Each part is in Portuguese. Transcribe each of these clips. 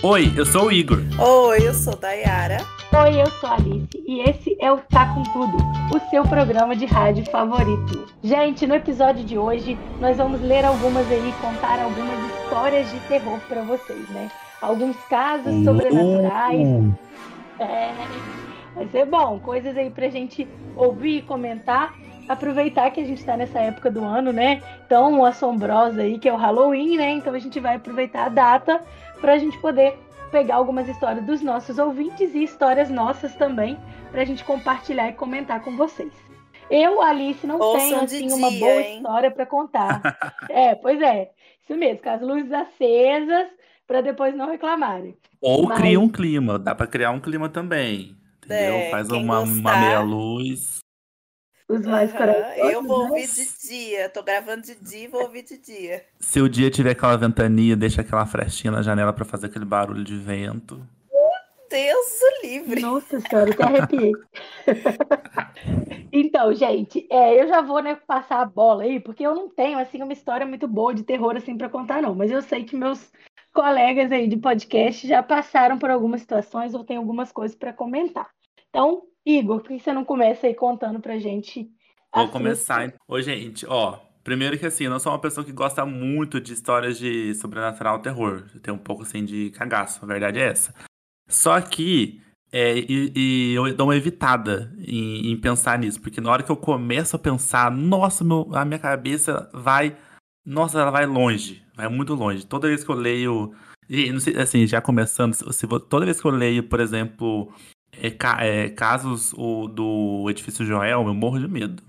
Oi, eu sou o Igor. Oi, eu sou Dayara. Oi, eu sou a Alice e esse é o Tá Com Tudo, o seu programa de rádio favorito. Gente, no episódio de hoje nós vamos ler algumas aí, contar algumas histórias de terror para vocês, né? Alguns casos sobrenaturais. É, vai ser bom, coisas aí pra gente ouvir e comentar. Aproveitar que a gente tá nessa época do ano, né? Tão assombrosa aí, que é o Halloween, né? Então a gente vai aproveitar a data para a gente poder pegar algumas histórias dos nossos ouvintes e histórias nossas também, para a gente compartilhar e comentar com vocês. Eu, Alice, não Ouçam tenho assim uma dia, boa hein? história para contar. é, pois é, isso mesmo, com as luzes acesas, para depois não reclamarem. Ou Mas- cria um clima, dá pra criar um clima também. Entendeu? É, Faz uma, uma meia luz. Os mais Aham, corajosos. Eu vou né? ouvir de dia. Tô gravando de dia e vou ouvir de dia. Se o dia tiver aquela ventania, deixa aquela frestinha na janela pra fazer aquele barulho de vento. Deus o livre. Nossa senhora, até arrepiei. então, gente, é, eu já vou né, passar a bola aí, porque eu não tenho assim uma história muito boa de terror assim para contar, não. Mas eu sei que meus colegas aí de podcast já passaram por algumas situações ou tem algumas coisas para comentar. Então, Igor, por que você não começa aí contando pra gente? Vou começar. Ô, gente, ó. Primeiro que assim, eu não sou uma pessoa que gosta muito de histórias de sobrenatural terror. Eu tenho um pouco assim de cagaço, a verdade é essa. Só que é, e, e eu dou uma evitada em, em pensar nisso, porque na hora que eu começo a pensar, nossa, meu- a minha cabeça vai. Nossa, ela vai longe, vai muito longe. Toda vez que eu leio. E não sei, assim, já começando, se, toda vez que eu leio, por exemplo, é, ca- é, casos o, do Edifício Joel, eu morro de medo.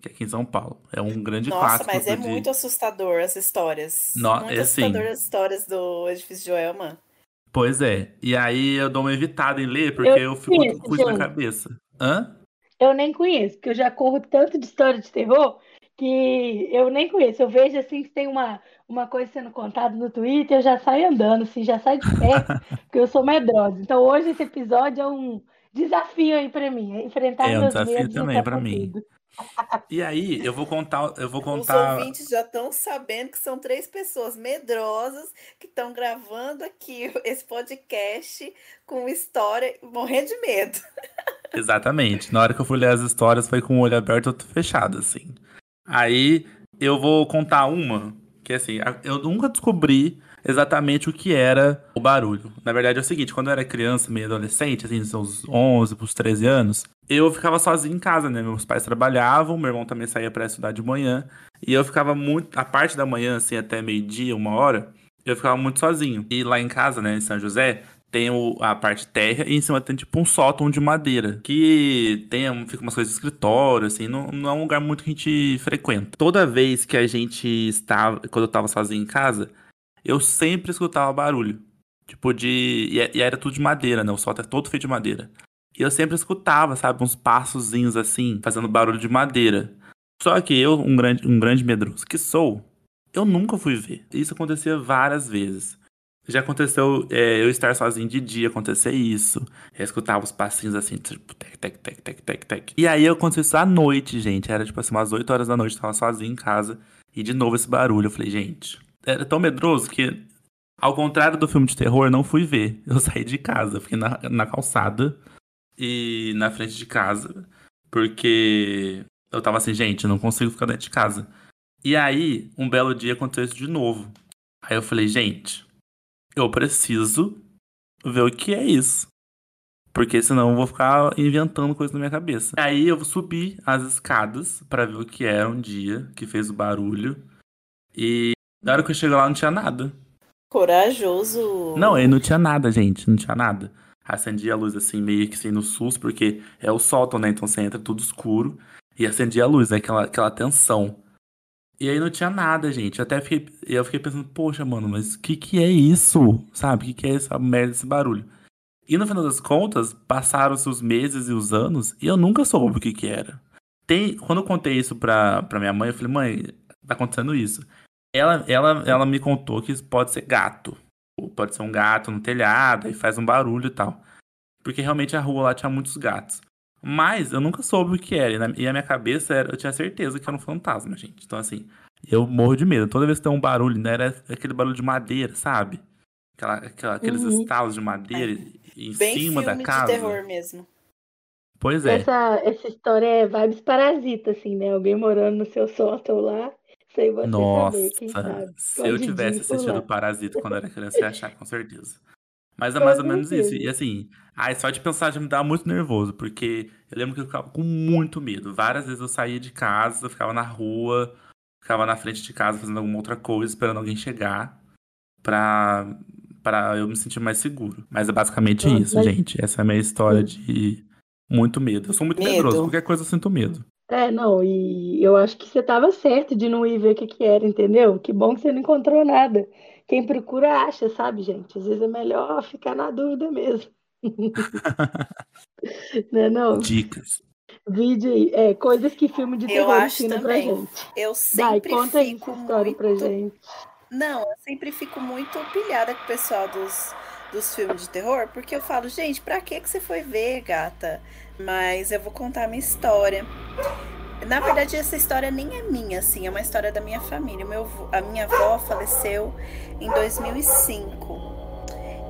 Que é aqui em São Paulo. É um grande Nossa, clássico. mas é de- muito assustador as histórias. No- muito é assim. assustador as histórias do Edifício Joelma. Pois é. E aí eu dou uma evitada em ler, porque eu, Eu fico conheço, com isso na cabeça. Hã? Eu nem conheço, porque eu já corro tanto de história de terror que eu nem conheço. Eu vejo assim que tem uma, uma coisa sendo contada no Twitter, eu já saio andando, assim, já saio de perto, porque eu sou medrosa. Então hoje esse episódio é um desafio aí pra mim, é enfrentar É um meus desafio medos e também tá pra com mim. E aí, eu vou contar, eu vou Os contar. ouvintes já estão sabendo que são três pessoas medrosas que estão gravando aqui esse podcast com história morrendo de medo. Exatamente. Na hora que eu fui ler as histórias, foi com o olho aberto e outro fechado, assim. Aí eu vou contar uma que, assim, eu nunca descobri exatamente o que era o barulho. Na verdade é o seguinte, quando eu era criança, meio adolescente, assim, seus 11 pros 13 anos, eu ficava sozinho em casa, né? Meus pais trabalhavam, meu irmão também saía pra estudar de manhã, e eu ficava muito, a parte da manhã, assim, até meio-dia, uma hora, eu ficava muito sozinho. E lá em casa, né, em São José, tem o- a parte terra e em cima tem tipo um sótão de madeira. Que tem, fica umas coisas de escritório, assim, não, não é um lugar muito que a gente frequenta. Toda vez que a gente estava, quando eu tava sozinho em casa, eu sempre escutava barulho. Tipo de. E, é- e era tudo de madeira, né? O sótão é todo feito de madeira. E eu sempre escutava, sabe, uns passozinhos assim, fazendo barulho de madeira. Só que eu, um grande, um grande medroso que sou, eu nunca fui ver. Isso acontecia várias vezes. Já aconteceu é, eu estar sozinho de dia, acontecer isso. Eu escutava os passinhos assim, tipo, tec, tec, tec, tec, tec, tec. E aí aconteceu isso à noite, gente. Era tipo assim, umas 8 horas da noite, eu tava sozinho em casa. E de novo esse barulho. Eu falei, gente, era tão medroso que, ao contrário do filme de terror, não fui ver. Eu saí de casa, fiquei na, na calçada e na frente de casa. Porque eu tava assim, gente, não consigo ficar dentro de casa. E aí, um belo dia aconteceu isso de novo. Aí eu falei, gente, eu preciso ver o que é isso. Porque senão eu vou ficar inventando coisa na minha cabeça. Aí eu subi as escadas pra ver o que era um dia que fez o barulho. E na hora que eu cheguei lá não tinha nada. Corajoso. Não, aí não tinha nada, gente. Não tinha nada. Acendi a luz assim, meio que sem no SUS, porque é o sótão, né? Então você entra tudo escuro. E acendi a luz, né? aquela, aquela tensão. E aí não tinha nada, gente. Eu até fiquei, eu fiquei pensando, poxa, mano, mas o que que é isso? Sabe? O que que é essa merda, esse barulho? E no final das contas, passaram-se os meses e os anos e eu nunca soube o que que era. Tem, quando eu contei isso pra, pra minha mãe, eu falei, mãe, tá acontecendo isso. Ela, ela, ela me contou que isso pode ser gato. Ou Pode ser um gato no telhado e faz um barulho e tal. Porque realmente a rua lá tinha muitos gatos. Mas eu nunca soube o que era. E, na, e a minha cabeça era, eu tinha certeza que era um fantasma, gente. Então, assim, eu morro de medo. Toda vez que tem um barulho, né? Era aquele barulho de madeira, sabe? aquela, aquela- aqueles Uhum. estalos de madeira em Bem cima da casa. de terror mesmo. Pois é. Essa, essa história é vibes parasita, assim, né? Alguém morando no seu sótão lá, sem você Nossa, saber, quem sabe. se eu Escondidinho tivesse assistido lá. Parasita quando era criança, eu ia achar, com certeza. Mas é mais ou menos isso. E assim, ai, só de pensar já me dá muito nervoso, porque eu lembro que eu ficava com muito medo. Várias vezes eu saía de casa, eu ficava na rua, ficava na frente de casa fazendo alguma outra coisa, esperando alguém chegar pra, pra eu me sentir mais seguro. Mas é basicamente isso, mas- gente. Essa é a minha história de muito medo. Eu sou muito Medo. medroso, qualquer coisa eu sinto medo. É, não, e eu acho que você estava certo de não ir ver o que que era, entendeu? Que bom que você não encontrou nada. Quem procura acha, sabe, gente? Às vezes é melhor ficar na dúvida mesmo. Né, não? Dicas. Vídeo aí, é, coisas que filme de Eu terror acho ensina pra também. gente. Eu Vai, sempre conta aí fico essa história muito. pra gente. Não, eu sempre fico muito pilhada com o pessoal dos, dos filmes de terror, porque eu falo, gente, pra que que você foi ver, gata? Mas eu vou contar a minha história. Na verdade, essa história nem é minha, assim, é uma história da minha família. Meu, a minha avó faleceu em 2005.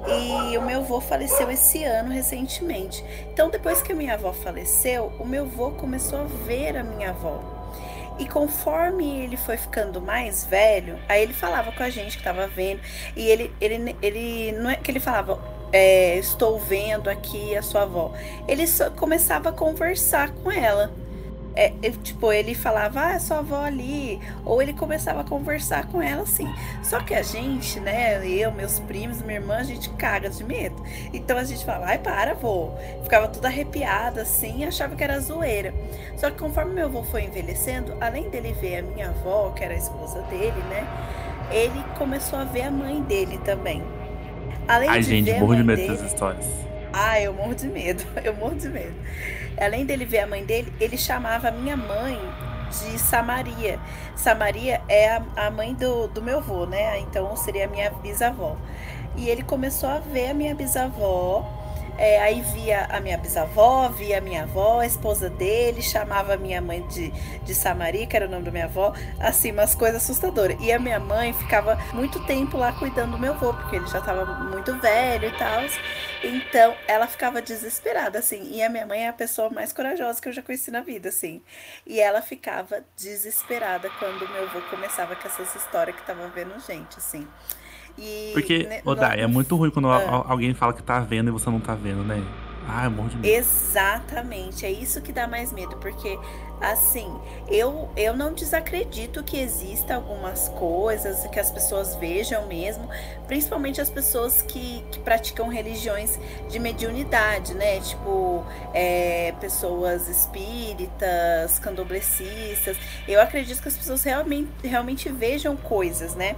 E o meu avô faleceu esse ano recentemente. Então, depois que a minha avó faleceu, o meu avô começou a ver a minha avó. E conforme ele foi ficando mais velho, aí ele falava com a gente que tava vendo. E ele, ele, ele não é que ele falava, é, estou vendo aqui a sua avó. Ele começava a conversar com ela. É, é, tipo, ele falava, ah, é sua avó ali. Ou ele começava a conversar com ela assim. Só que a gente, né, eu, meus primos, minha irmã, a gente caga de medo. Então a gente fala, ai, para, vô. Ficava tudo arrepiada assim, achava que era zoeira. Só que conforme meu avô foi envelhecendo, além dele ver a minha avó, que era a esposa dele, né? Ele começou a ver a mãe dele também. Além Ai, de gente, ver a morro de medo dele, dessas histórias. ah, eu morro de medo, eu morro de medo. Além dele ver a mãe dele, ele chamava a minha mãe de Samaria. Samaria é a, a mãe do, do meu avô, né? Então seria a minha bisavó. E ele começou a ver a minha bisavó. É, aí via a minha bisavó, via a minha avó, a esposa dele, chamava a minha mãe de, de Samaria, que era o nome da minha avó, assim, umas coisas assustadoras. E a minha mãe ficava muito tempo lá cuidando do meu avô, porque ele já estava muito velho e tal. Então, ela ficava desesperada, assim. E a minha mãe é a pessoa mais corajosa que eu já conheci na vida, assim. E ela ficava desesperada quando meu avô começava com essas histórias que tava vendo gente, assim. E, Porque, né, ô Dai, é muito ruim quando Ah. al- alguém fala que tá vendo e você não tá vendo, né? Ah, eu morro de medo. Exatamente, é isso que dá mais medo, porque assim, eu, eu não desacredito que exista algumas coisas que as pessoas vejam mesmo, principalmente as pessoas que, que praticam religiões de mediunidade, né? Tipo, é, pessoas espíritas, candoblecistas. Eu acredito que as pessoas realmente, realmente vejam coisas, né?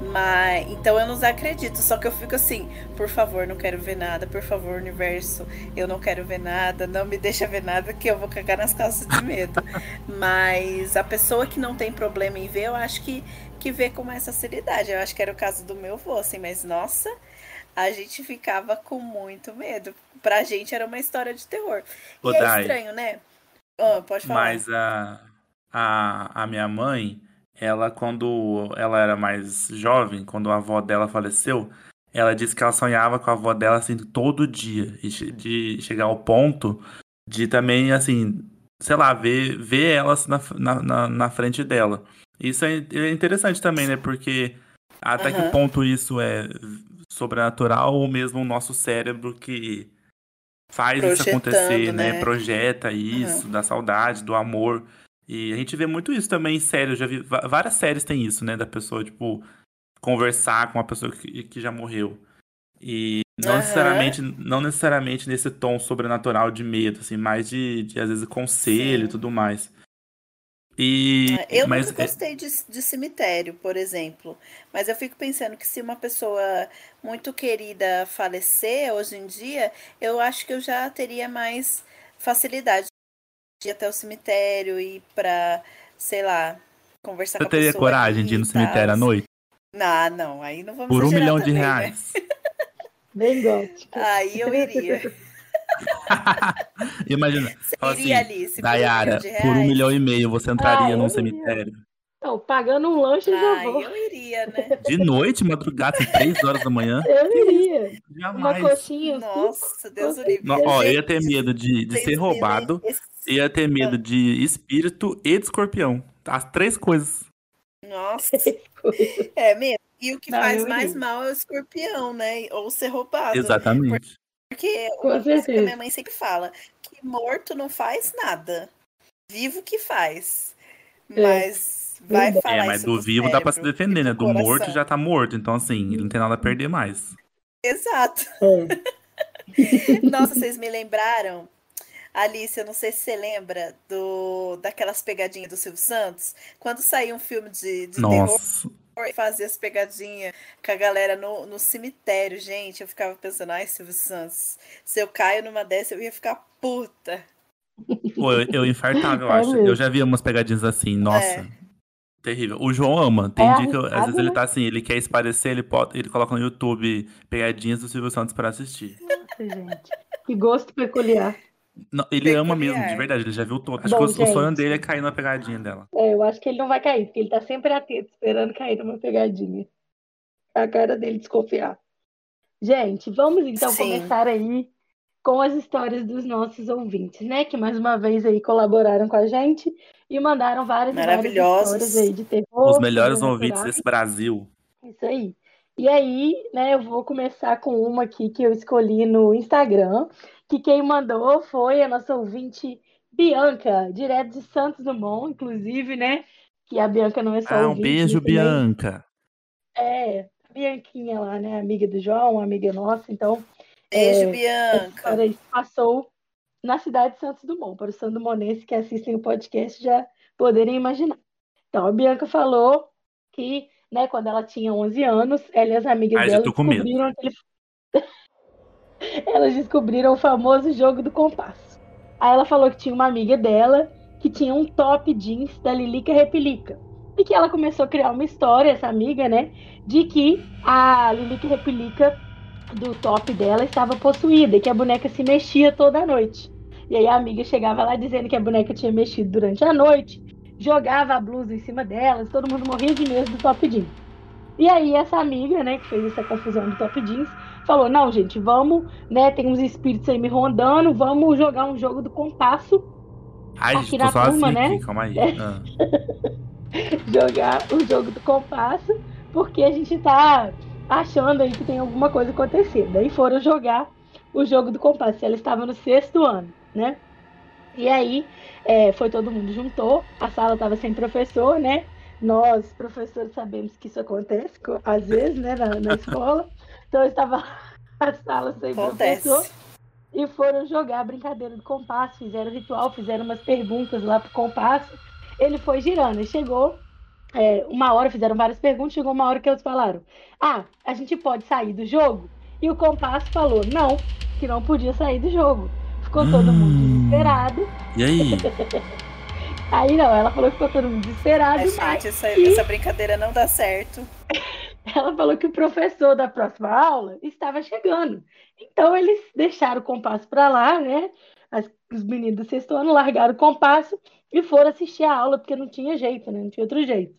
Mas então eu não acredito, só que eu fico assim, por favor, não quero ver nada, por favor, universo, eu não quero ver nada, não me deixa ver nada que eu vou cagar nas calças de medo. Mas a pessoa que não tem problema em ver, eu acho que, que vê com mais facilidade. Eu acho que era o caso do meu avô, assim, mas nossa, a gente ficava com muito medo. Pra gente era uma história de terror. Ô, e é Dai, estranho, né? Ah, pode falar. Mas a, a, a minha mãe, ela, quando ela era mais jovem, quando a avó dela faleceu, ela disse que ela sonhava com a avó dela, assim, todo dia. E de chegar ao ponto de também, assim, sei lá, ver, ver ela assim, na, na, na- frente dela. Isso é, é interessante também, né? Porque até que Aham. ponto isso é sobrenatural ou mesmo o nosso cérebro que faz isso acontecer, né? né? Projeta isso, da saudade, do amor. E a gente vê muito isso também em séries. Eu já vi várias séries tem isso, né? Da pessoa, tipo, conversar com uma pessoa que, que já morreu. E não Aham. necessariamente, não necessariamente nesse tom sobrenatural de medo, assim, mais de, de às vezes conselho e Sim. tudo mais. E Ah, Eu mas nunca é- gostei de, de cemitério, por exemplo. Mas eu fico pensando que se uma pessoa muito querida falecer hoje em dia, eu acho que eu já teria mais facilidade de ir até o cemitério e ir pra, sei lá, conversar você com a teria pessoa coragem de ir no cemitério à noite? Não, não, aí não vamos Por um milhão de também, né? reais. Bem gótico. Aí eu iria. Imagina, Você iria assim, ali, se um Dayara, de por um milhão e meio você entraria Ah, num cemitério? Não, pagando um lanche eu já vou. eu iria, né? De noite, madrugada, às 3 horas da manhã. Eu iria. Uma Jamais. coxinha, um suco. Nossa, Deus o livre. Ó, eu ia ter medo de, de ser roubado, esse- ia ter medo de espírito e de escorpião. As três coisas. Nossa, é mesmo. E o que Não, faz mais mal é o escorpião, né? Ou ser roubado. Exatamente. Porque Com uma coisa que a minha mãe sempre fala, que morto não faz nada. Vivo que faz. É, Mas vai verdade. falar É, mas isso do vivo dá pra se cérebro defender, né? Do morto coração. já tá morto. Então, assim, ele não tem nada a perder mais. Exato. É. Nossa, vocês me lembraram? Alice, eu não sei se você lembra do daquelas pegadinhas do Silvio Santos. Quando saiu um filme de, de terror Nossa. e fazia as pegadinhas com a galera no, no cemitério, gente, eu ficava pensando, ai, Silvio Santos, se eu caio numa dessa, eu ia ficar puta. Pô, eu, eu infartava, eu É acho. mesmo. Eu já vi umas pegadinhas assim, nossa. É. Terrível. O João ama. Tem É dia que eu- às vezes ele né? tá assim, ele quer esparecer, ele, pode, ele coloca no YouTube pegadinhas do Silvio Santos pra assistir. Nossa, gente. Que gosto peculiar. Não, ele ama mesmo, de verdade, ele já viu todo. Acho Bom, que o, o sonho dele é cair na pegadinha dela. É, eu acho que ele não vai cair, porque ele tá sempre atento, esperando cair numa pegadinha. A cara dele desconfiar. Gente, vamos então Sim. começar aí com as histórias dos nossos ouvintes, né? Que mais uma vez aí colaboraram com a gente e mandaram várias, várias histórias aí de terror. Os melhores ouvintes desse Brasil. Isso aí. E aí, né, eu vou começar com uma aqui que eu escolhi no Instagram, que quem mandou foi a nossa ouvinte Bianca, direto de Santos Dumont, inclusive, né? Que a Bianca não é só Ah, um ouvinte, beijo, também Bianca. É, a Bianquinha lá, né? Amiga do João, amiga nossa, então Beijo, essa Bianca. passou na cidade de Santos Dumont, para os sandumonenses que assistem o podcast já poderem imaginar. Então, a Bianca falou que, né, quando ela tinha 11 anos, ela e as amigas Ai, já dela descobriram aquele... Elas descobriram o famoso jogo do compasso. Aí ela falou que tinha uma amiga dela que tinha um top jeans da Lilica Repelica. E que ela começou a criar uma história, essa amiga, né, de que a Lilica Repelica do top dela estava possuída e que a boneca se mexia toda noite. E aí a amiga chegava lá dizendo que a boneca tinha mexido durante a noite, jogava a blusa em cima delas, todo mundo morria de medo do top jeans. E aí essa amiga, né, que fez essa confusão do top jeans, falou: "Não, gente, vamos, né, tem uns espíritos aí me rondando, vamos jogar um jogo do compasso, Ai, Aqui na turma, sozinho né? calma aí. É. Ah. jogar o jogo do compasso, porque a gente tá achando aí que tem alguma coisa acontecendo". Daí foram jogar o jogo do compasso. Ela estava no sexto ano, né? E aí é, foi todo mundo juntou, a sala estava sem professor, né? Nós, professores, sabemos que isso acontece co- às vezes, né, na, na escola. Então estava a sala sem professor Acontece. e foram jogar a brincadeira do compasso, fizeram ritual, fizeram umas perguntas lá pro compasso. Ele foi girando e chegou é, uma hora, fizeram várias perguntas, chegou uma hora que eles falaram: Ah, a gente pode sair do jogo? E o compasso falou: Não, que não podia sair do jogo. Ficou todo mundo Hum. desesperado. E aí? Aí não, ela falou que ficou todo mundo desesperado, Mas, mas gente, essa, e- essa brincadeira não dá certo. ela falou que o professor da próxima aula estava chegando. Então eles deixaram o compasso para lá, né? As- os meninos do sexto ano largaram o compasso e foram assistir a aula, porque não tinha jeito, né? Não tinha outro jeito.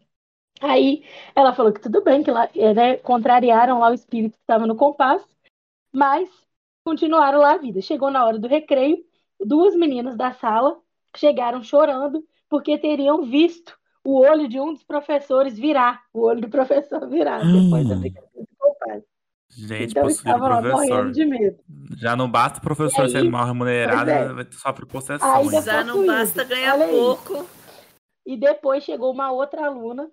Aí ela falou que tudo bem, que lá, eh, né, contrariaram lá o espírito que estava no compasso, mas continuaram lá a vida. Chegou na hora do recreio, duas meninas da sala chegaram chorando porque teriam visto o olho de um dos professores virar, o olho do professor virar, depois da Hum. brincadeira do compasso. Gente, Então estavam lá morrendo de medo. Já não basta o professor E aí? sendo mal remunerado, é. vai sofre possessão. Já não basta ganhar Olha aí. pouco. E depois chegou uma outra aluna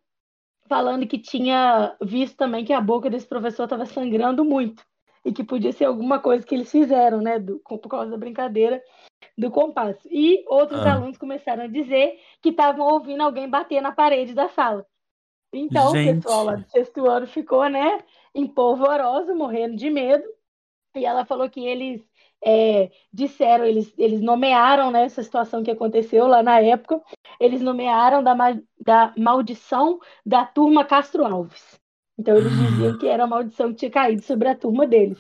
falando que tinha visto também que a boca desse professor estava sangrando muito e que podia ser alguma coisa que eles fizeram, né, do- com- por causa da brincadeira do compasso. E outros Ah. alunos começaram a dizer que estavam ouvindo alguém bater na parede da sala. Então, Gente. o pessoal lá do sexto ano ficou, né, empolvoroso, morrendo de medo. E ela falou que eles é, disseram, eles, eles nomearam né, essa situação que aconteceu lá na época, eles nomearam da, ma- da maldição da turma Castro Alves. Então eles diziam que era a maldição que tinha caído sobre a turma deles.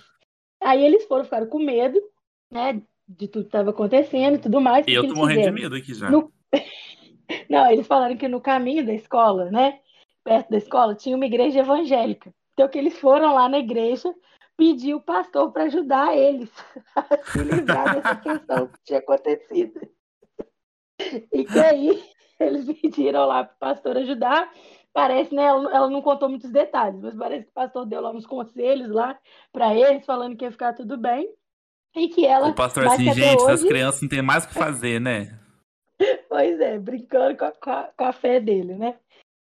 Aí eles foram, ficaram com medo, né, de tudo que estava acontecendo e tudo mais. Que Eu tô morrendo de fizeram? medo aqui já. No- Não, eles falaram que no caminho da escola, né? Perto da escola, tinha uma igreja evangélica. Então, que eles foram lá na igreja pedir o pastor para ajudar eles a se livrar dessa questão que tinha acontecido. E que aí eles pediram lá para o pastor ajudar. Parece, né? Ela, ela não contou muitos detalhes, mas parece que o pastor deu lá uns conselhos lá para eles, falando que ia ficar tudo bem. E que ela. O pastor assim, gente, hoje... essas crianças não tem mais o que fazer, né? Pois é, brincando com a, com a, com a fé dele, né?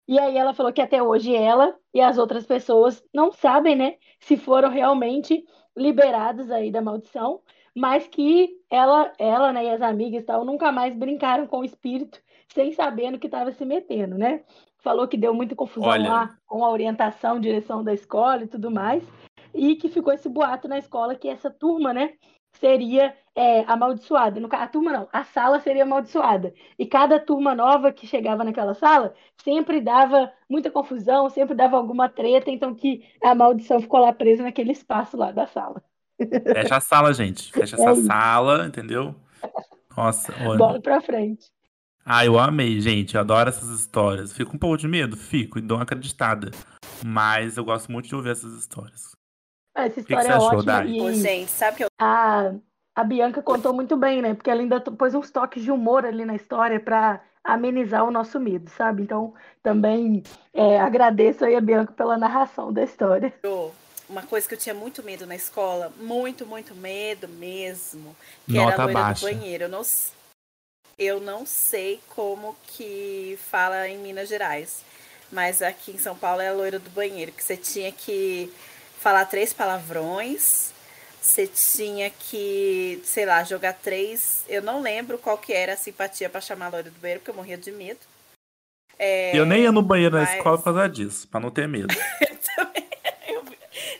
E aí ela falou que até hoje ela e as outras pessoas não sabem, né, se foram realmente liberados aí da maldição, mas que ela, ela, né, e as amigas tal, nunca mais brincaram com o espírito sem saber no que estava se metendo, né? Falou que deu muita confusão Olha... lá com a orientação, direção da escola e tudo mais, e que ficou esse boato na escola que essa turma, né, seria é, amaldiçoada. A turma não, a sala seria amaldiçoada. E cada turma nova que chegava naquela sala sempre dava muita confusão, sempre dava alguma treta, então que a maldição ficou lá presa naquele espaço lá da sala. Fecha a sala, gente. Fecha é essa isso. sala, entendeu? Nossa, olha. Bola pra frente. Ah, eu amei, gente. Eu adoro essas histórias. Fico um pouco de medo? Fico, e dou uma acreditada. Mas eu gosto muito de ouvir essas histórias. Essa história que que é achou, ótima. E... Ô, gente, sabe que eu... a, a Bianca contou muito bem, né? Porque ela ainda pôs uns toques de humor ali na história para amenizar o nosso medo, sabe? Então, também é, agradeço aí a Bianca pela narração da história. Uma coisa que eu tinha muito medo na escola, muito, muito medo mesmo, que Nota era a loira baixa. do banheiro. Eu não, eu não sei como que fala em Minas Gerais, mas aqui em São Paulo é a loira do banheiro, que você tinha que falar três palavrões. Você tinha que, sei lá, jogar três. Eu não lembro qual que era a simpatia para chamar a loira do banheiro, porque eu morria de medo. É, eu nem ia no banheiro mas... na escola por causa disso, para não ter medo. eu também.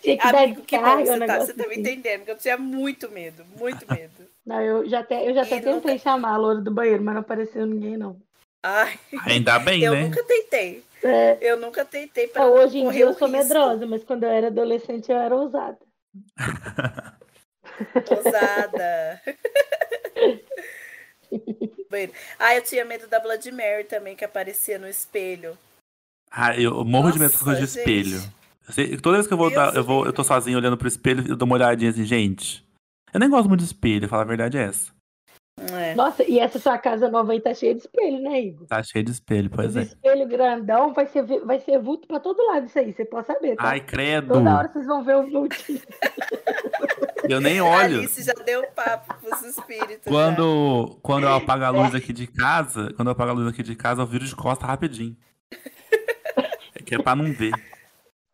Eu... Amigo, que bom você tá, você tá me assim. entendendo, que eu tinha muito medo, muito medo. Não, eu já até, eu já até tentei nunca... chamar a loira do banheiro, mas não apareceu ninguém, não. Ai, Ainda bem, eu né? Eu nunca tentei. É. Eu nunca tentei para Hoje em dia eu sou risco. medrosa, mas quando eu era adolescente eu era ousada. ousada. ah, eu tinha medo da Blood Mary também, que aparecia no espelho. Ah, eu morro Nossa, de medo de espelho. Toda vez que eu vou, dar, eu vou, eu tô sozinho olhando pro espelho, eu dou uma olhadinha assim, gente. Eu nem gosto muito de espelho, falar a verdade é essa. É. Nossa, e essa sua casa nova aí tá cheia de espelho, né, Igor? Tá cheia de espelho, pois é. Espelho grandão, vai ser, vai ser vulto pra todo lado isso aí, você pode saber, tá? Ai, credo. Toda hora vocês vão ver o vulto. Eu nem olho. A Alice já deu papo pros espíritos. Quando, quando eu apago a luz aqui de casa, quando eu apago a luz aqui de casa, eu viro de costa rapidinho. É que é pra não ver.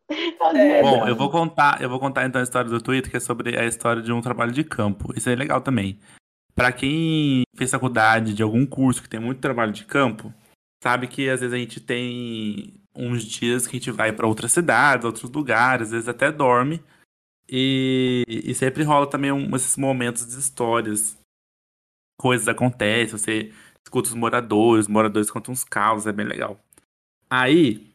É, Bom, eu vou contar, eu vou contar então a história do Twitter, que é sobre a história de um trabalho de campo. Isso é legal também. Para quem fez faculdade de algum curso que tem muito trabalho de campo, sabe que às vezes a gente tem uns dias que a gente vai para outras cidades, outros lugares, às vezes até dorme. E, e sempre rola também um, esses momentos de histórias. Coisas acontecem, você escuta os moradores, os moradores contam uns caos, é bem legal. Aí,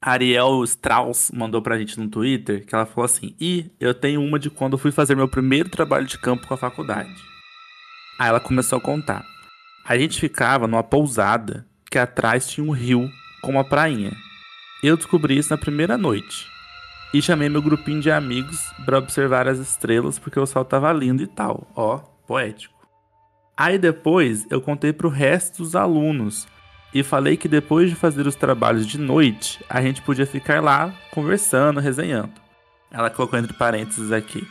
Ariel Strauss mandou pra gente no Twitter que ela falou assim: E eu tenho uma de quando eu fui fazer meu primeiro trabalho de campo com a faculdade. Aí ela começou a contar. A gente ficava numa pousada que atrás tinha um rio com uma prainha. Eu descobri isso na primeira noite. E chamei meu grupinho de amigos para observar as estrelas porque o sol tava lindo e tal. Ó, poético. Aí depois eu contei pro resto dos alunos e falei que depois de fazer os trabalhos de noite, a gente podia ficar lá conversando, resenhando. Ela colocou entre parênteses aqui,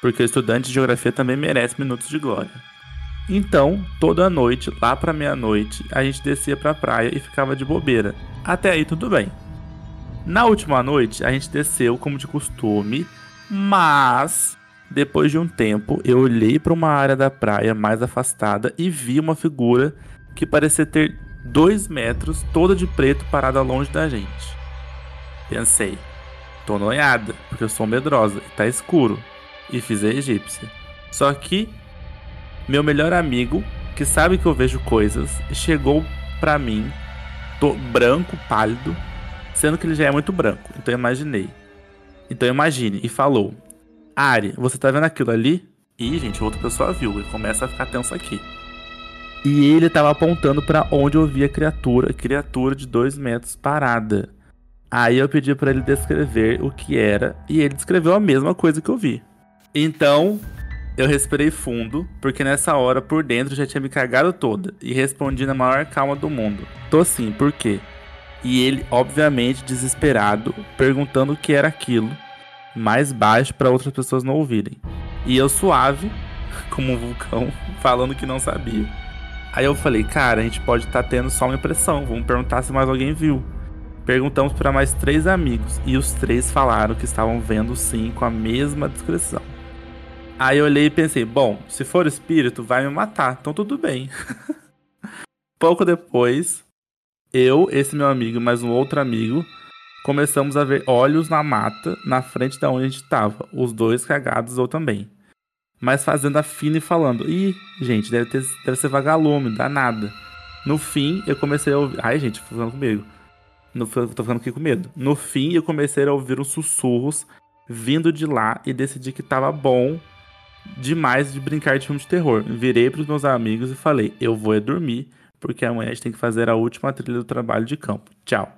porque o estudante de geografia também merece minutos de glória. Então, toda noite, lá para meia-noite, a gente descia para a praia e ficava de bobeira. Até aí tudo bem. Na última noite, a gente desceu como de costume, mas depois de um tempo, eu olhei para uma área da praia mais afastada e vi uma figura que parecia ter dois metros, toda de preto, parada longe da gente. Pensei, tô noiada, porque eu sou medrosa e tá escuro. E fiz a egípcia. Só que meu melhor amigo, que sabe que eu vejo coisas, chegou pra mim, tô branco, pálido, sendo que ele já é muito branco. Então imaginei. Então imagine, e falou: Ari, você tá vendo aquilo ali? E, gente, outra pessoa viu e começa a ficar tenso aqui. E ele tava apontando para onde eu via a criatura, criatura de dois metros parada. Aí eu pedi para ele descrever o que era e ele descreveu a mesma coisa que eu vi. Então, eu respirei fundo, porque nessa hora por dentro já tinha me cagado toda e respondi na maior calma do mundo. Tô sim, por quê? E ele, obviamente desesperado, perguntando o que era aquilo, mais baixo para outras pessoas não ouvirem. E eu suave, como um vulcão, falando que não sabia. Aí eu falei, cara, a gente pode estar tá tendo só uma impressão, vamos perguntar se mais alguém viu. Perguntamos para mais três amigos e os três falaram que estavam vendo sim com a mesma descrição. Aí eu olhei e pensei, bom, se for espírito, vai me matar, então tudo bem. Pouco depois, eu, esse meu amigo e mais um outro amigo começamos a ver olhos na mata na frente da onde a gente estava, os dois cagados ou também mas fazendo a fina e falando: Ih, gente, deve, ter, deve ser vagalume, dá nada. No fim, eu comecei a ouvir. Ai, gente, falando comigo. No, tô ficando aqui com medo. No fim, eu comecei a ouvir os sussurros vindo de lá e decidi que tava bom demais de brincar de filme de terror. Virei pros meus amigos e falei: Eu vou é dormir, porque amanhã a gente tem que fazer a última trilha do trabalho de campo. Tchau.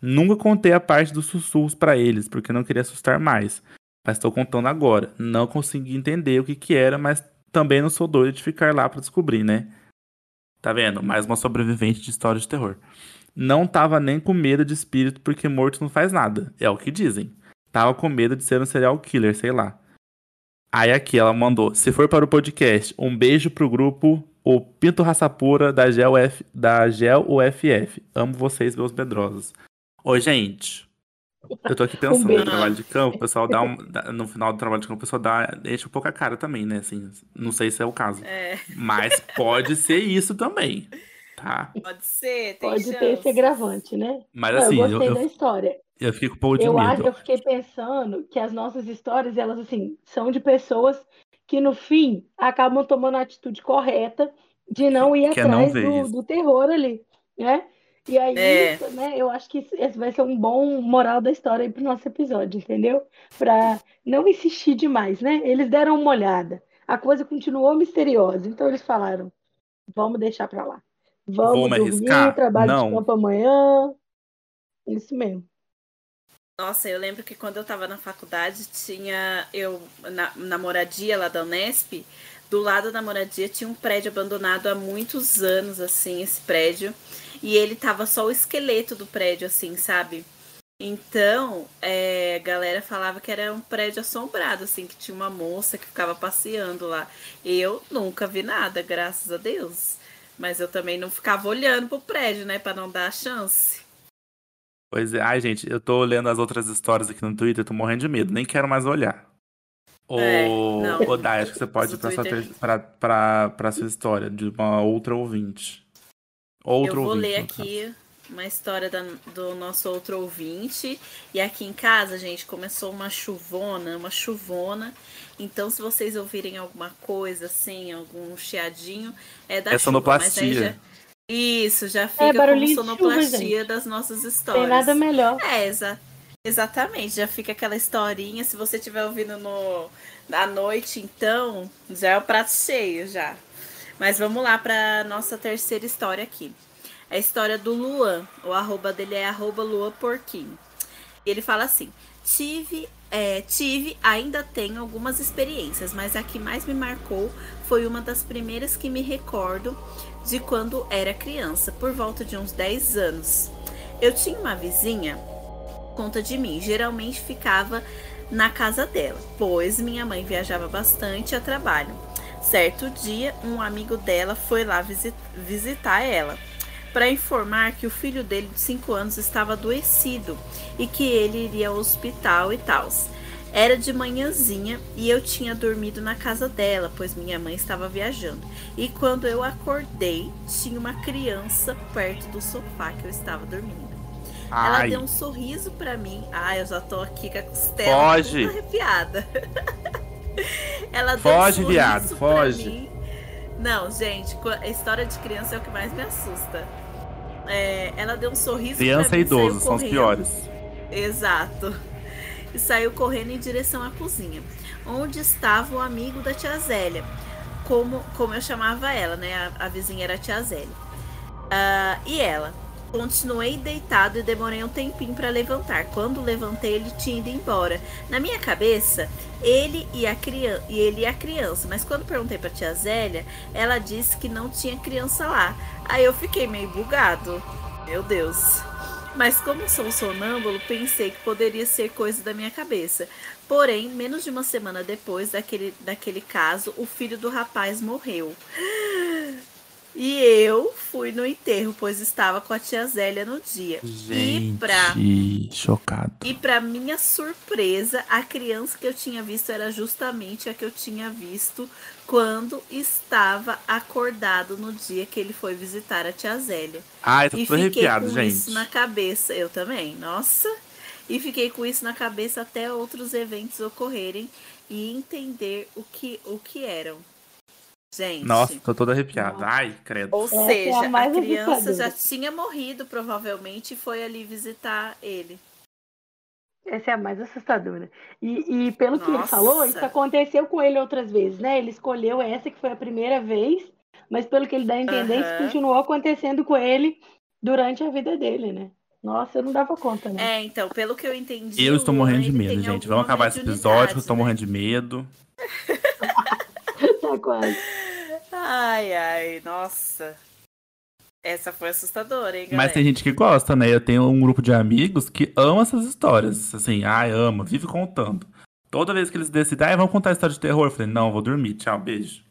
Nunca contei a parte dos sussurros para eles, porque não queria assustar mais. Mas estou contando agora. Não consegui entender o que que era, mas também não sou doido de ficar lá para descobrir, né? Tá vendo? Mais uma sobrevivente de história de terror. Não tava nem com medo de espírito porque morto não faz nada. É o que dizem. Tava com medo de ser um serial killer, sei lá. Aí aqui ela mandou: se for para o podcast, um beijo pro grupo O Pinto Raça Pura da Gel, F, da UFF. Amo vocês, meus medrosos. Oi, gente. Eu tô aqui pensando um no trabalho de campo, o pessoal dá um, no final do trabalho de campo, o pessoal dá, enche um pouco a cara também, né? Assim, não sei se é o caso. É. Mas pode ser isso também, tá? Pode ser, tem Pode chance. ter esse agravante, né? Mas assim, eu gostei eu, da história. Eu fico um pouco de eu medo. Acho, eu fiquei pensando que as nossas histórias, elas assim, são de pessoas que no fim acabam tomando a atitude correta de não ir Quer atrás não do, do terror ali, né? E aí, é. isso, né, eu acho que esse vai ser um bom moral da história aí pro nosso episódio, entendeu? Pra não insistir demais, né? Eles deram uma olhada. A coisa continuou misteriosa. Então eles falaram: vamos deixar pra lá. Vamos Vou dormir, arriscar? trabalho não. de campo amanhã. Isso mesmo. Nossa, eu lembro que quando eu tava na faculdade, tinha eu na, na moradia lá da Unesp, do lado da moradia tinha um prédio abandonado há muitos anos, assim, esse prédio. E ele tava só o esqueleto do prédio, assim, sabe? Então, é, a galera falava que era um prédio assombrado, assim, que tinha uma moça que ficava passeando lá. Eu nunca vi nada, graças a Deus. Mas eu também não ficava olhando pro prédio, né, para não dar a chance. Pois é, ai, gente, eu tô lendo as outras histórias aqui no Twitter, tô morrendo de medo, nem quero mais olhar. É, ô, Dai, acho que você pode ir pra, Twitter... sua, pra, pra, pra sua história, de uma outra ouvinte. Outro Eu vou ouvinte, ler aqui uma história da, do nosso outro ouvinte. E aqui em casa, gente, começou uma chuvona, uma chuvona. Então, se vocês ouvirem alguma coisa assim, algum chiadinho, é da é chuva. Sonoplastia. Já... Isso, já é fica é, como sonoplastia chuva, das nossas histórias. Tem nada melhor. É, exa exatamente. Já fica aquela historinha. Se você estiver ouvindo no, à noite, então, já é o prato cheio já. Mas vamos lá para nossa terceira história aqui. É a história do Luan. O arroba dele é arroba Luan. E ele fala assim: tive, é, tive, ainda tenho algumas experiências, mas a que mais me marcou foi uma das primeiras que me recordo de quando era criança, por volta de uns 10 anos. Eu tinha uma vizinha, conta de mim, geralmente ficava na casa dela, pois minha mãe viajava bastante a trabalho. Certo dia, um amigo dela foi lá visit visitar ela para informar que o filho dele de 5 anos estava adoecido e que ele iria ao hospital e tal. Era de manhãzinha e eu tinha dormido na casa dela, pois minha mãe estava viajando. E quando eu acordei, tinha uma criança perto do sofá que eu estava dormindo. Ai. Ela deu um sorriso para mim. Ai, eu já tô aqui com a costela arrepiada. Ela foge, viado, foge. Não, gente, a história de criança é o que mais me assusta. É, ela deu um sorriso. Criança e idoso são os piores. Exato. E saiu correndo em direção à cozinha, onde estava o amigo da tia Zélia, como, como eu chamava ela, né? A, a vizinha era a tia Zélia. Uh, e ela, Continuei deitado e demorei um tempinho para levantar. Quando levantei, ele tinha ido embora. Na minha cabeça, ele e a criança, e ele e a criança, mas quando perguntei para tia Zélia, ela disse que não tinha criança lá. Aí eu fiquei meio bugado. Meu Deus. Mas como sou sonâmbulo, pensei que poderia ser coisa da minha cabeça. Porém, menos de uma semana depois daquele, daquele caso, o filho do rapaz morreu. E eu fui no enterro, pois estava com a tia Zélia no dia. Gente, e pra, chocado. E para minha surpresa, a criança que eu tinha visto era justamente a que eu tinha visto quando estava acordado no dia que ele foi visitar a tia Zélia. Ai, tô e fiquei arrepiado, com gente. isso na cabeça. Eu também, nossa. E fiquei com isso na cabeça até outros eventos ocorrerem e entender o que, o que eram. Gente. Nossa, tô toda arrepiada. Ai, credo. Ou Essa é a seja, a, mais criança já tinha morrido, provavelmente, e foi ali visitar ele. Essa é a mais assustadora. E, e pelo que ele Nossa. falou, isso aconteceu com ele outras vezes, né? Ele escolheu essa que foi a primeira vez, mas pelo que ele dá a entender, isso Aham. continuou acontecendo com ele durante a vida dele, né? Nossa, eu não dava conta, né? É, então, pelo que eu entendi. Eu estou morrendo de medo, gente. Vamos acabar esse episódio, que eu estou né? morrendo de medo. Tá quase. Ai, ai, nossa. Essa foi assustadora, hein, galera? Mas tem gente que gosta, né? Eu tenho um grupo de amigos que ama essas histórias. Assim, ai, ama, vive contando. Toda vez que eles decidem, ai, vamos contar história de terror. Eu falei, não, vou dormir, tchau, beijo.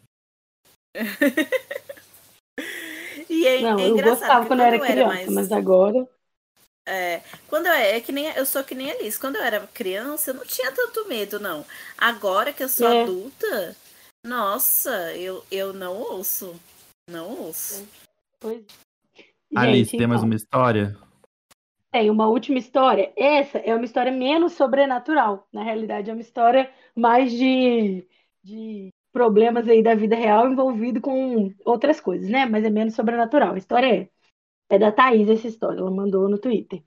E é, Não, é eu engraçado, gostava quando eu era criança, mais- mas agora. É, quando eu, é que nem eu sou que nem a Alice. Quando eu era criança, eu não tinha tanto medo, não. Agora que eu sou É. adulta, nossa, eu, eu não ouço. Não ouço. Pois. Alice, Gente, tem mais então, uma história? Tem uma última história. Essa é uma história menos sobrenatural. Na realidade, é uma história mais de, de problemas aí da vida real envolvido com outras coisas, né? Mas é menos sobrenatural. A história é, é da Thaís, essa história. Ela mandou no Twitter.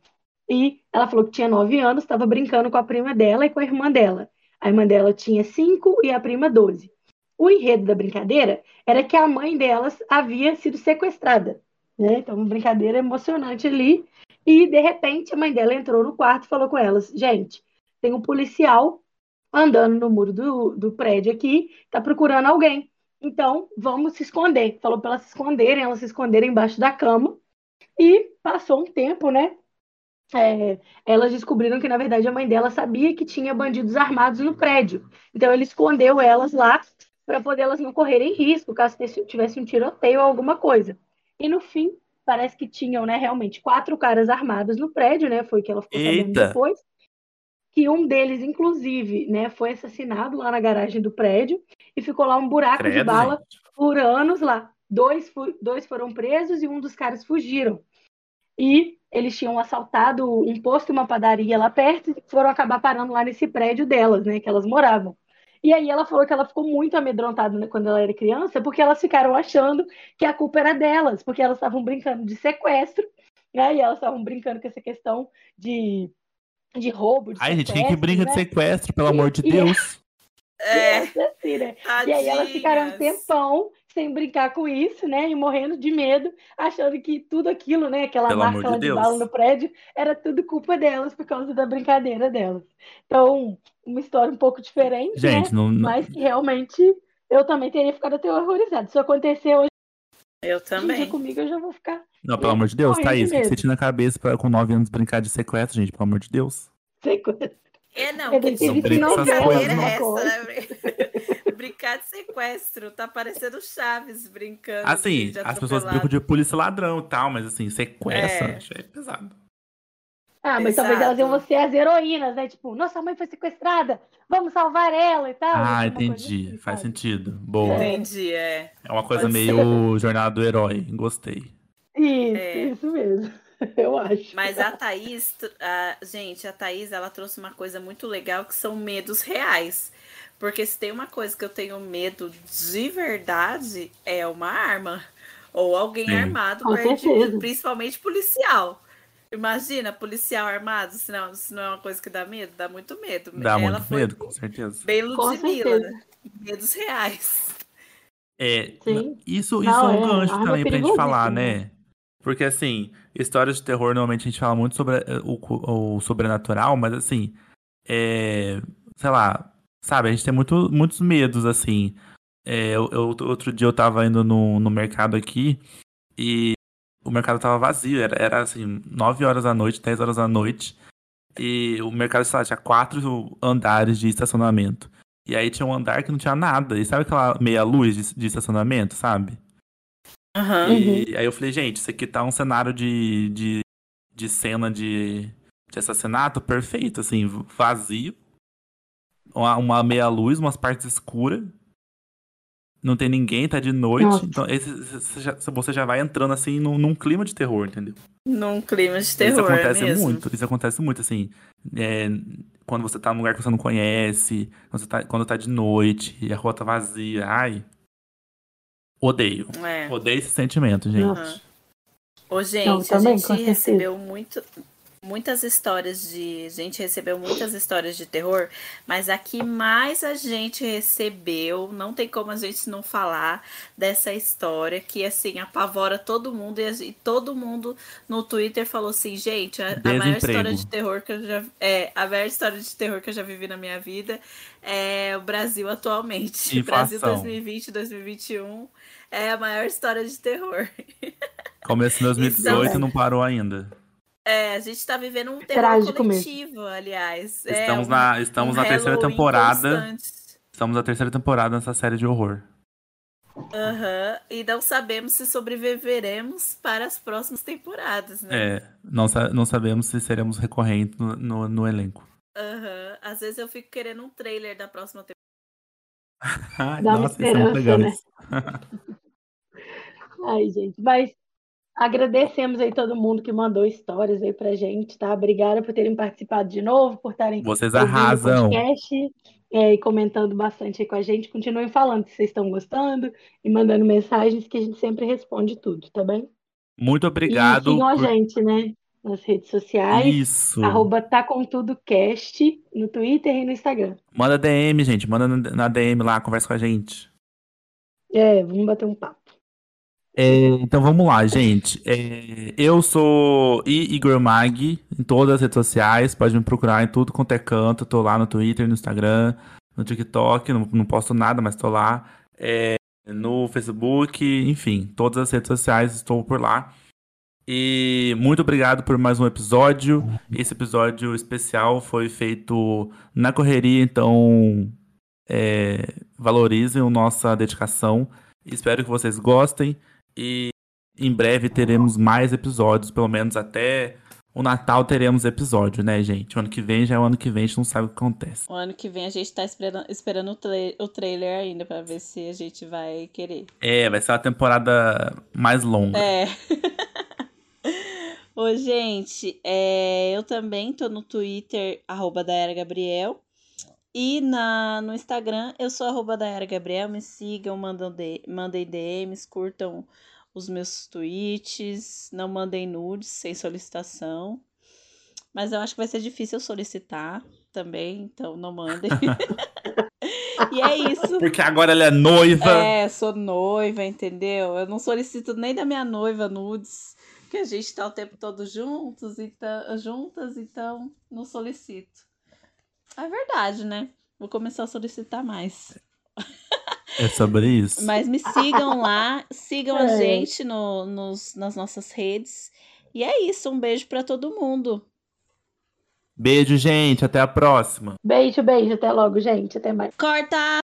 E ela falou que tinha nove anos, estava brincando com a prima dela e com a irmã dela. A irmã dela tinha cinco e a prima doze. O enredo da brincadeira era que a mãe delas havia sido sequestrada. Né? Então, uma brincadeira emocionante ali. E, de repente, a mãe dela entrou no quarto e falou com elas: Gente, tem um policial andando no muro do, do prédio aqui, tá procurando alguém. Então, vamos se esconder. Falou para elas se esconderem, elas se esconderem embaixo da cama. E passou um tempo, né? É, elas descobriram que, na verdade, a mãe dela sabia que tinha bandidos armados no prédio. Então, ele escondeu elas lá para poder elas não correrem risco caso tivesse um tiroteio ou alguma coisa. E no fim, parece que tinham, né, realmente quatro caras armados no prédio, né? Foi o que ela ficou sabendo Eita! depois. Que um deles, inclusive, né, foi assassinado lá na garagem do prédio e ficou lá um buraco de Credo, bala gente. por anos lá. Dois, dois foram presos e um dos caras fugiram. E eles tinham assaltado um posto e uma padaria lá perto e foram acabar parando lá nesse prédio delas, né, que elas moravam. E aí ela falou que ela ficou muito amedrontada né, quando ela era criança, porque elas ficaram achando que a culpa era delas, porque elas estavam brincando de sequestro, né? E elas estavam brincando com essa questão de, de roubo, de Ai, gente, quem que brinca né? de sequestro, pelo amor de E- Deus? É, assim, né? E aí elas ficaram um tempão sem brincar com isso, né? E morrendo de medo, achando que tudo aquilo, né? Aquela Pelo marca de lá de bala no prédio, era tudo culpa delas por causa da brincadeira delas. Então, uma história um pouco diferente, né? Gente, não, não- Mas que realmente eu também teria ficado até horrorizada. Se acontecer hoje Eu também. comigo, eu já vou ficar. não, pelo amor de Deus, Thaís, o que você tinha na cabeça pra com 9 anos brincar de sequestro, gente? Pelo amor de Deus. coisa. É, não, que não brincadeira é essa, né? Brincar de sequestro. Tá parecendo Chaves brincando. Assim, as pessoas brincam de polícia ladrão e tal, mas assim, sequestro, É. achei pesado. Ah, mas talvez elas iam Exato. ser as heroínas, né? Tipo, nossa mãe foi sequestrada, vamos salvar ela e tal. Ah, coisa entendi. assim, Faz sentido. Boa. É. Entendi, é. É uma coisa Pode meio jornada do herói. Gostei. Isso, É. isso mesmo. Eu acho. Mas a Thaís, a- gente, a Thaís, ela trouxe uma coisa muito legal que são medos reais. Porque se tem uma coisa que eu tenho medo de verdade, é uma arma. Ou alguém Sim. armado mim, principalmente policial. Imagina, policial armado, se não, se não é uma coisa que dá medo, dá muito medo. Dá Ela muito foi medo, com certeza. bem Ludmilla, né? Medos reais. É, Sim. isso, isso Não, é um é, gancho também pra gente falar, né? Porque assim, histórias de terror, normalmente a gente fala muito sobre eh, o, o sobrenatural, mas assim, é, sei lá, sabe, a gente tem muito, muitos medos, assim. É, eu, eu- outro dia eu tava indo no, no mercado aqui e o mercado tava vazio, era, era assim, 9 horas da noite, 10 horas da noite, e o mercado, sei lá, tinha quatro andares de estacionamento. E aí tinha um andar que não tinha nada. E sabe aquela meia luz de, de estacionamento, sabe? Aham. E aí eu falei, gente, isso aqui tá um cenário de, de, de cena de, de assassinato perfeito, assim, vazio. Uma, uma meia luz, umas partes escuras. Não tem ninguém, tá de noite. Nossa. Então esse- você, já, você já vai entrando assim num, num clima de terror, entendeu? Num clima de terror, isso acontece mesmo. muito. Isso acontece muito, assim. é, quando você tá num lugar que você não conhece, quando, você tá, quando tá de noite e a rua tá vazia. Ai. Odeio. É. Odeio esse sentimento, gente. Nossa. Ô, gente, Não, também, a gente recebeu muito, muitas histórias de. A gente recebeu muitas histórias de terror, mas a que mais a gente recebeu, não tem como a gente não falar dessa história que, assim, apavora todo mundo e, gente- todo mundo no Twitter falou assim: gente, a, a maior história de terror que eu já. É, a maior história de terror que eu já vivi na minha vida é o Brasil atualmente. Brasil Inflação. 2020, 2021 é a maior história de terror. Começo de 2018 e não parou ainda. É, a gente tá vivendo um terror Trágico mesmo. coletivo, aliás. É, Estamos um- na, estamos um na terceira Halloween temporada. constante. Estamos na terceira temporada nessa série de horror. Aham, E não sabemos se sobreviveremos para as próximas temporadas, né? É, não, sa- não sabemos se seremos recorrentes no, no, no elenco. Aham. Às vezes eu fico querendo um trailer da próxima temporada. Ai, Dá uma nossa, isso é muito legal. né? Ai, gente, mas agradecemos aí todo mundo que mandou histórias aí pra gente, tá? Obrigada por terem participado de novo, por estarem Vocês arrasam. podcast é, e comentando bastante aí com a gente. Continuem falando se vocês estão gostando e mandando mensagens que a gente sempre responde tudo, tá bem? Muito E obrigado. sigam a por- gente, né? Nas redes sociais, Isso. arroba tá com tudo cast, no Twitter e no Instagram. Manda DM, gente. Manda na DM lá, conversa com a gente. É, vamos bater um papo. É, então vamos lá, gente. É, eu sou I Igor Mag em todas as redes sociais. Pode me procurar em tudo quanto é canto. Tô lá no Twitter, no Instagram, no TikTok. Não, não posto nada, mas tô lá. É, no Facebook, enfim, todas as redes sociais estou por lá. E muito obrigado por mais um episódio. Esse episódio especial foi feito na correria, então é, valorizem a nossa dedicação. Espero que vocês gostem. E em breve teremos mais episódios, pelo menos até o Natal teremos episódio, né, gente? O ano que vem já é o ano que vem, a gente não sabe o que acontece. O ano que vem a gente tá esperando, esperando o, tra- o trailer ainda pra ver se a gente vai querer. É, vai ser uma temporada mais longa. É. Ô, gente, é, eu também tô no Twitter, arroba Dayara Gabriel. E na, no Instagram, eu sou arroba Dayara Gabriel. Me sigam, mandam de, mandem DMs, curtam os meus tweets. Não mandem nudes sem solicitação. Mas eu acho que vai ser difícil eu solicitar também, então não mandem. e é isso. Porque agora ela é noiva. É, sou noiva, entendeu? Eu não solicito nem da minha noiva nudes, porque a gente tá o tempo todo juntos, então, juntas, então não solicito. É verdade, né? Vou começar a solicitar mais. É sobre isso. Mas me sigam lá, sigam a É. gente no, nos, nas nossas redes. E é isso, um beijo pra todo mundo. Beijo, gente. Até a próxima. Beijo, beijo. Até logo, gente. Até mais. Corta!